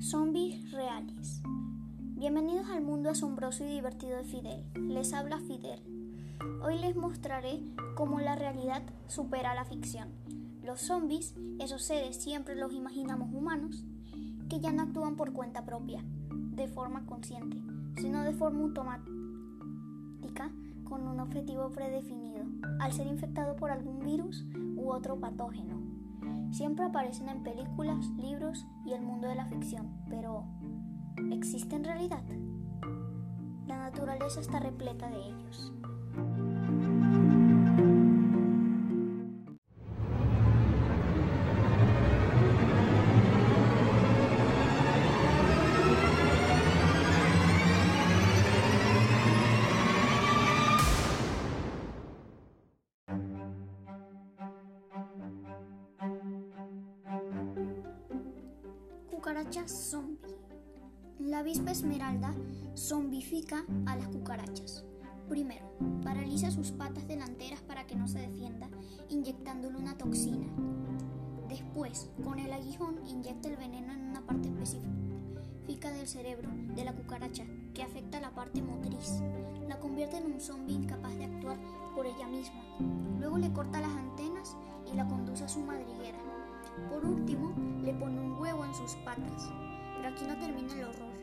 Zombies reales. Bienvenidos al mundo asombroso y divertido de Fidel. Les habla Fidel. Hoy les mostraré cómo la realidad supera la ficción. Los zombies, esos seres siempre los imaginamos humanos, que ya no actúan por cuenta propia, de forma consciente, sino de forma automática con un objetivo predefinido, al ser infectado por algún virus u otro patógeno. Siempre aparecen en películas, libros y el mundo de la ficción, pero ¿existe en realidad? La naturaleza está repleta de ellos. Cucarachas zombie. La avispa esmeralda zombifica a las cucarachas. Primero, paraliza sus patas delanteras para que no se defienda, inyectándole una toxina. Después, con el aguijón, inyecta el veneno en una parte específica del cerebro de la cucaracha que afecta la parte motriz. La convierte en un zombie incapaz de actuar por ella misma. Luego le corta las antenas y la conduce a su madriguera. Por último, le pone un huevo en sus patas. Pero aquí no termina el horror.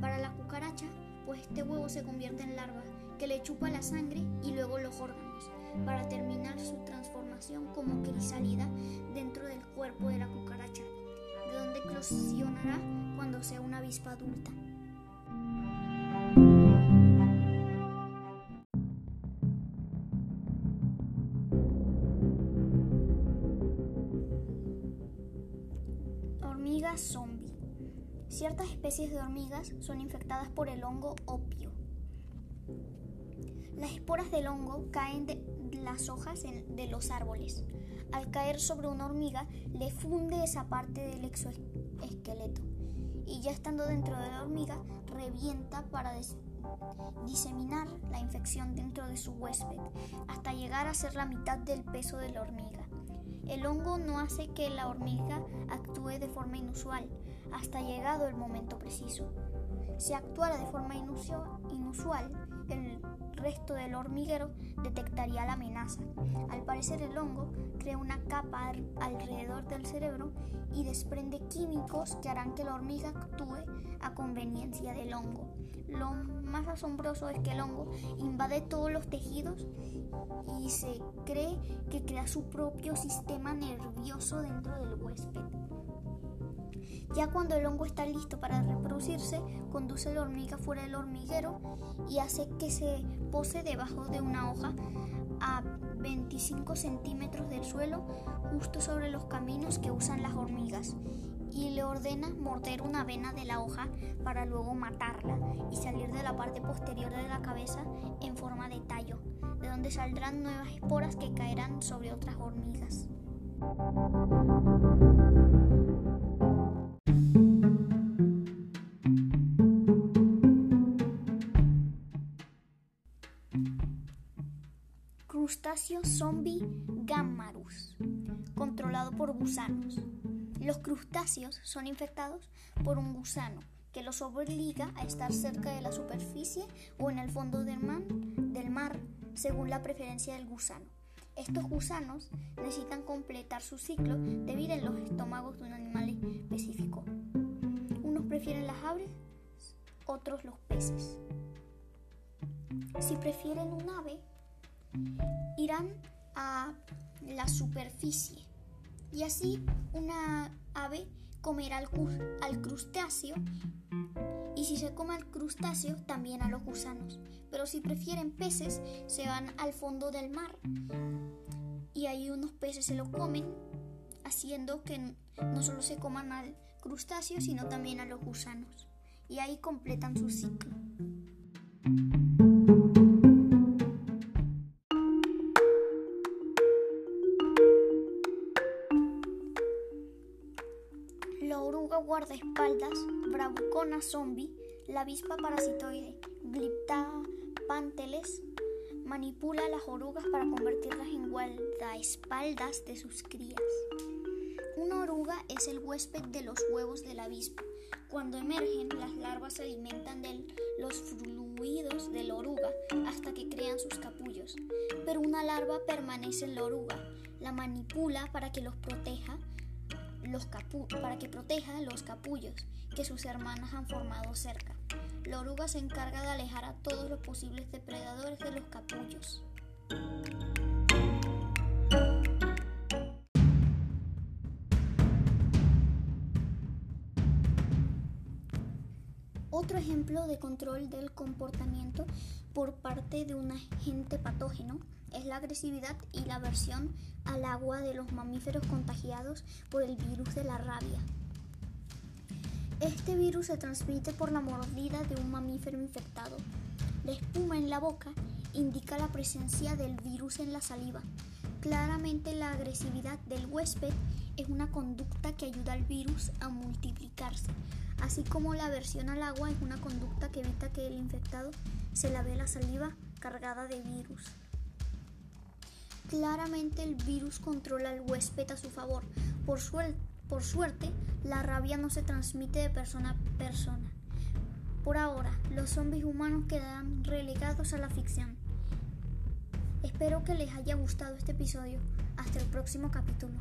Para la cucaracha, pues este huevo se convierte en larva que le chupa la sangre y luego los órganos, para terminar su transformación como crisálida dentro del cuerpo de la cucaracha, de donde eclosionará cuando sea una avispa adulta. Hormigas zombie. Ciertas especies de hormigas son infectadas por el hongo opio. Las esporas del hongo caen de las hojas de los árboles. Al caer sobre una hormiga, le funde esa parte del exoesqueleto y ya estando dentro de la hormiga, revienta para diseminar la infección dentro de su huésped hasta llegar a ser la mitad del peso de la hormiga. El hongo no hace que la hormiga actúe de forma inusual hasta llegado el momento preciso. Si actuara de forma inusual, el resto del hormiguero detectaría la amenaza. Al parecer el hongo crea una capa alrededor del cerebro y desprende químicos que harán que la hormiga actúe a conveniencia del hongo. Lo más asombroso es que el hongo invade todos los tejidos y se cree que crea su propio sistema nervioso dentro del huésped. Ya cuando el hongo está listo para reproducirse, conduce la hormiga fuera del hormiguero y hace que se pose debajo de una hoja a 25 centímetros del suelo, justo sobre los caminos que usan las hormigas, y le ordena morder una vena de la hoja para luego matarla y salir de la parte posterior de la cabeza en forma de tallo, de donde saldrán nuevas esporas que caerán sobre otras hormigas. Crustáceo zombie Gammarus, controlado por gusanos. Los crustáceos son infectados por un gusano que los obliga a estar cerca de la superficie o en el fondo del mar, del mar según la preferencia del gusano. Estos gusanos necesitan completar su ciclo de vida en los estómagos de un animal específico. Unos prefieren las aves, otros los peces. Si prefieren un ave, irán a la superficie y así una ave comerá al, crustáceo y si se come al crustáceo también a los gusanos. Pero si prefieren peces se van al fondo del mar y ahí unos peces se lo comen haciendo que no solo se coman al crustáceo sino también a los gusanos y ahí completan su ciclo. Guardaespaldas, bravucona zombie, la avispa parasitoide, Glypta panteles, manipula las orugas para convertirlas en guardaespaldas de sus crías. Una oruga es el huésped de los huevos de la avispa. Cuando emergen, las larvas se alimentan de los fluidos de la oruga hasta que crean sus capullos. Pero una larva permanece en la oruga, la manipula para que los proteja los para que proteja los capullos que sus hermanas han formado cerca. La oruga se encarga de alejar a todos los posibles depredadores de los capullos. Otro ejemplo de control del comportamiento por parte de un agente patógeno es la agresividad y la aversión al agua de los mamíferos contagiados por el virus de la rabia. Este virus se transmite por la mordida de un mamífero infectado. La espuma en la boca indica la presencia del virus en la saliva. Claramente la agresividad del huésped es una conducta que ayuda al virus a multiplicarse así como la aversión al agua es una conducta que evita que el infectado se lave la saliva cargada de virus. Claramente el virus controla al huésped a su favor. Por, por suerte, la rabia no se transmite de persona a persona. Por ahora, los zombies humanos quedarán relegados a la ficción. Espero que les haya gustado este episodio. Hasta el próximo capítulo.